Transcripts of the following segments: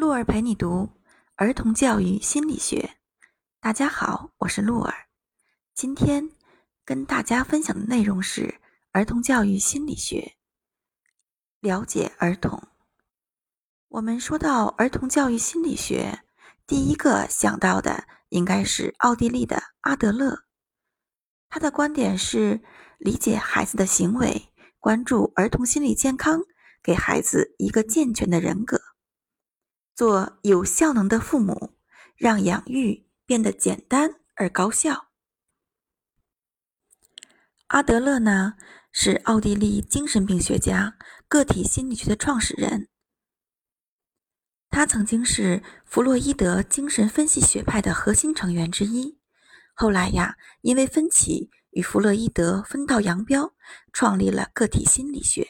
鹿儿陪你读儿童教育心理学。大家好，我是鹿儿。今天跟大家分享的内容是儿童教育心理学。了解儿童，我们说到儿童教育心理学，第一个想到的应该是奥地利的阿德勒。他的观点是理解孩子的行为，关注儿童心理健康，给孩子一个健全的人格。做有效能的父母，让养育变得简单而高效。阿德勒呢，是奥地利精神病学家、个体心理学的创始人。他曾经是弗洛伊德精神分析学派的核心成员之一。后来呀，因为分歧与弗洛伊德分道扬镳，创立了个体心理学。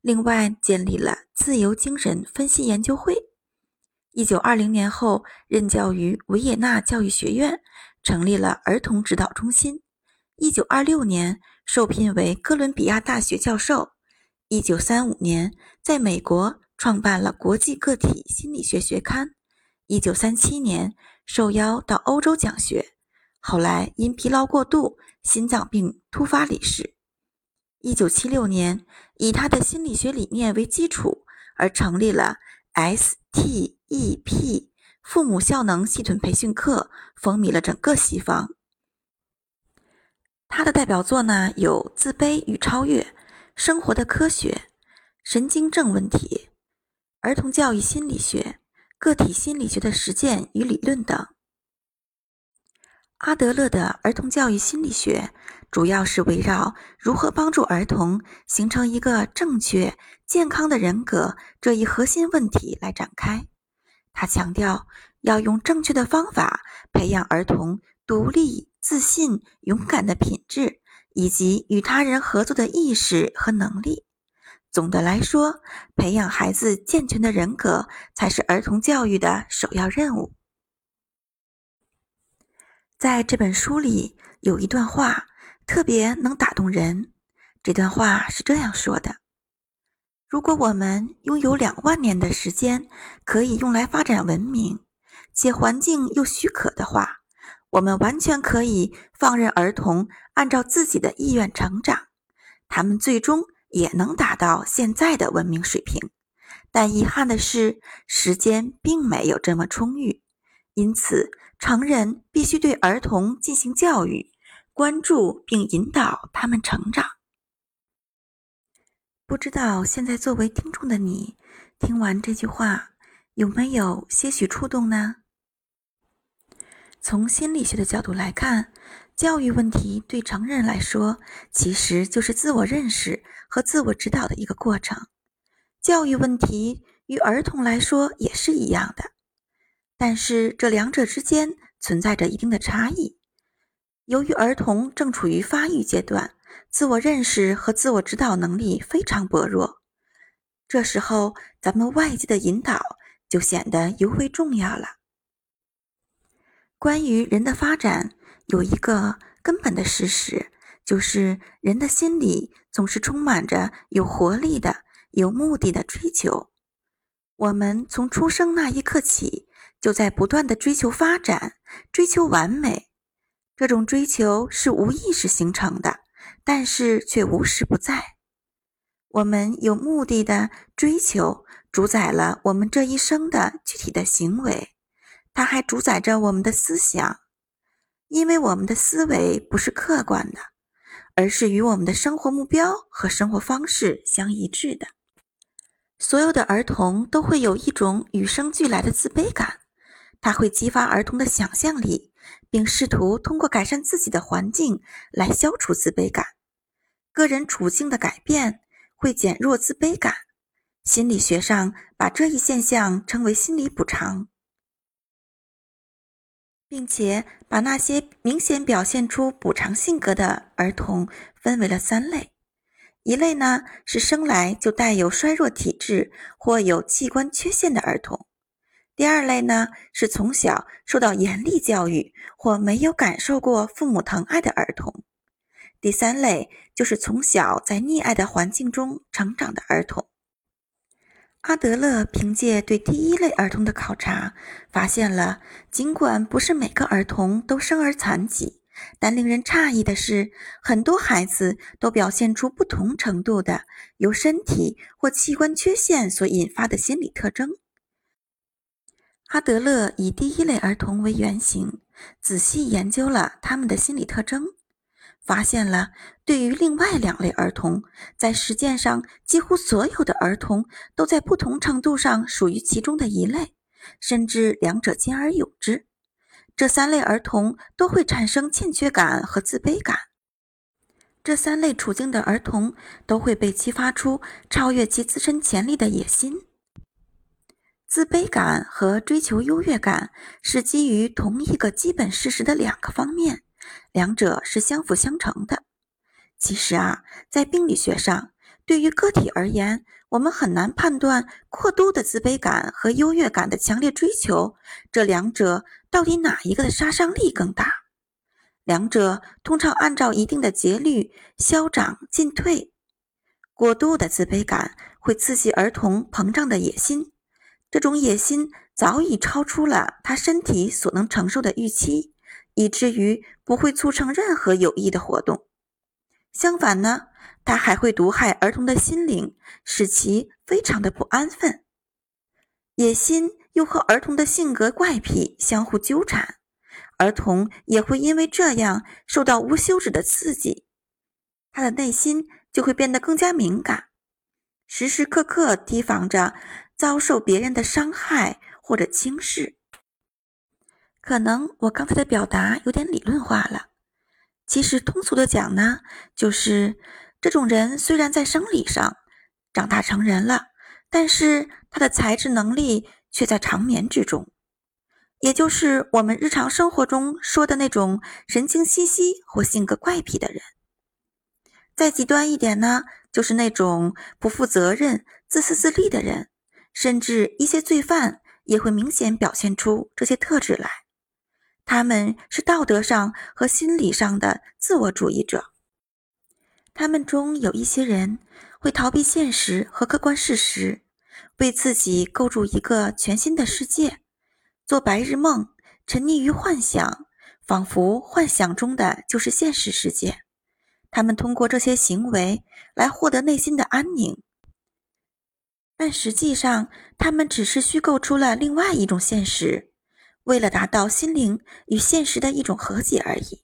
另外，建立了自由精神分析研究会。一九二零年后，任教于维也纳教育学院，成立了儿童指导中心。一九二六年，受聘为哥伦比亚大学教授。一九三五年，在美国创办了国际个体心理学学刊。一九三七年，受邀到欧洲讲学。后来因疲劳过度、心脏病突发离世。一九七六年，以他的心理学理念为基础而成立了 S.T。E.P. 父母效能系统培训课风靡了整个西方。他的代表作呢有《自卑与超越》《生活的科学》《神经症问题》《儿童教育心理学》《个体心理学的实践与理论》等。阿德勒的儿童教育心理学主要是围绕如何帮助儿童形成一个正确、健康的人格这一核心问题来展开。他强调要用正确的方法培养儿童独立、自信、勇敢的品质，以及与他人合作的意识和能力。总的来说，培养孩子健全的人格才是儿童教育的首要任务。在这本书里有一段话特别能打动人，这段话是这样说的。如果我们拥有两万年的时间，可以用来发展文明，且环境又许可的话，我们完全可以放任儿童按照自己的意愿成长，他们最终也能达到现在的文明水平。但遗憾的是，时间并没有这么充裕，因此成人必须对儿童进行教育，关注并引导他们成长。不知道现在作为听众的你，听完这句话有没有些许触动呢？从心理学的角度来看，教育问题对成人来说，其实就是自我认识和自我指导的一个过程。教育问题与儿童来说也是一样的，但是这两者之间存在着一定的差异。由于儿童正处于发育阶段。自我认识和自我指导能力非常薄弱，这时候咱们外界的引导就显得尤为重要了。关于人的发展，有一个根本的事实，就是人的心里总是充满着有活力的、有目的的追求。我们从出生那一刻起，就在不断的追求发展、追求完美，这种追求是无意识形成的。但是却无时不在。我们有目的的追求，主宰了我们这一生的具体的行为，它还主宰着我们的思想，因为我们的思维不是客观的，而是与我们的生活目标和生活方式相一致的。所有的儿童都会有一种与生俱来的自卑感，它会激发儿童的想象力。并试图通过改善自己的环境来消除自卑感。个人处境的改变会减弱自卑感。心理学上把这一现象称为心理补偿，并且把那些明显表现出补偿性格的儿童分为了三类：一类呢是生来就带有衰弱体质或有器官缺陷的儿童。第二类呢，是从小受到严厉教育或没有感受过父母疼爱的儿童；第三类就是从小在溺爱的环境中成长的儿童。阿德勒凭借对第一类儿童的考察，发现了尽管不是每个儿童都生而残疾，但令人诧异的是，很多孩子都表现出不同程度的由身体或器官缺陷所引发的心理特征。阿德勒以第一类儿童为原型，仔细研究了他们的心理特征。发现了，对于另外两类儿童，在实践上，几乎所有的儿童都在不同程度上属于其中的一类，甚至两者兼而有之。这三类儿童都会产生欠缺感和自卑感。这三类处境的儿童都会被激发出超越其自身潜力的野心。自卑感和追求优越感是基于同一个基本事实的两个方面。两者是相辅相成的。其实啊，在病理学上，对于个体而言，我们很难判断过度的自卑感和优越感的强烈追求，这两者到底哪一个的杀伤力更大。两者通常按照一定的节律消长进退。过度的自卑感会刺激儿童膨胀的野心，这种野心早已超出了他身体所能承受的预期。以至于不会促成任何有益的活动。相反呢，它还会毒害儿童的心灵，使其非常的不安分。野心又和儿童的性格怪癖相互纠缠，儿童也会因为这样受到无休止的刺激，他的内心就会变得更加敏感，时时刻刻提防着遭受别人的伤害或者轻视。可能我刚才的表达有点理论化了。其实通俗的讲呢，就是这种人虽然在生理上长大成人了，但是他的才智能力却在长眠之中，也就是我们日常生活中说的那种神经兮兮或性格怪癖的人。再极端一点呢，就是那种不负责任、自私自利的人，甚至一些罪犯也会明显表现出这些特质来。他们是道德上和心理上的自我主义者。他们中有一些人会逃避现实和客观事实，为自己构筑一个全新的世界，做白日梦，沉溺于幻想，仿佛幻想中的就是现实世界。他们通过这些行为来获得内心的安宁，但实际上，他们只是虚构出了另外一种现实。为了达到心灵与现实的一种和解而已。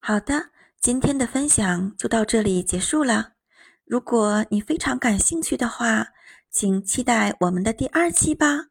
好的，今天的分享就到这里结束了。如果你非常感兴趣的话，请期待我们的第二期吧。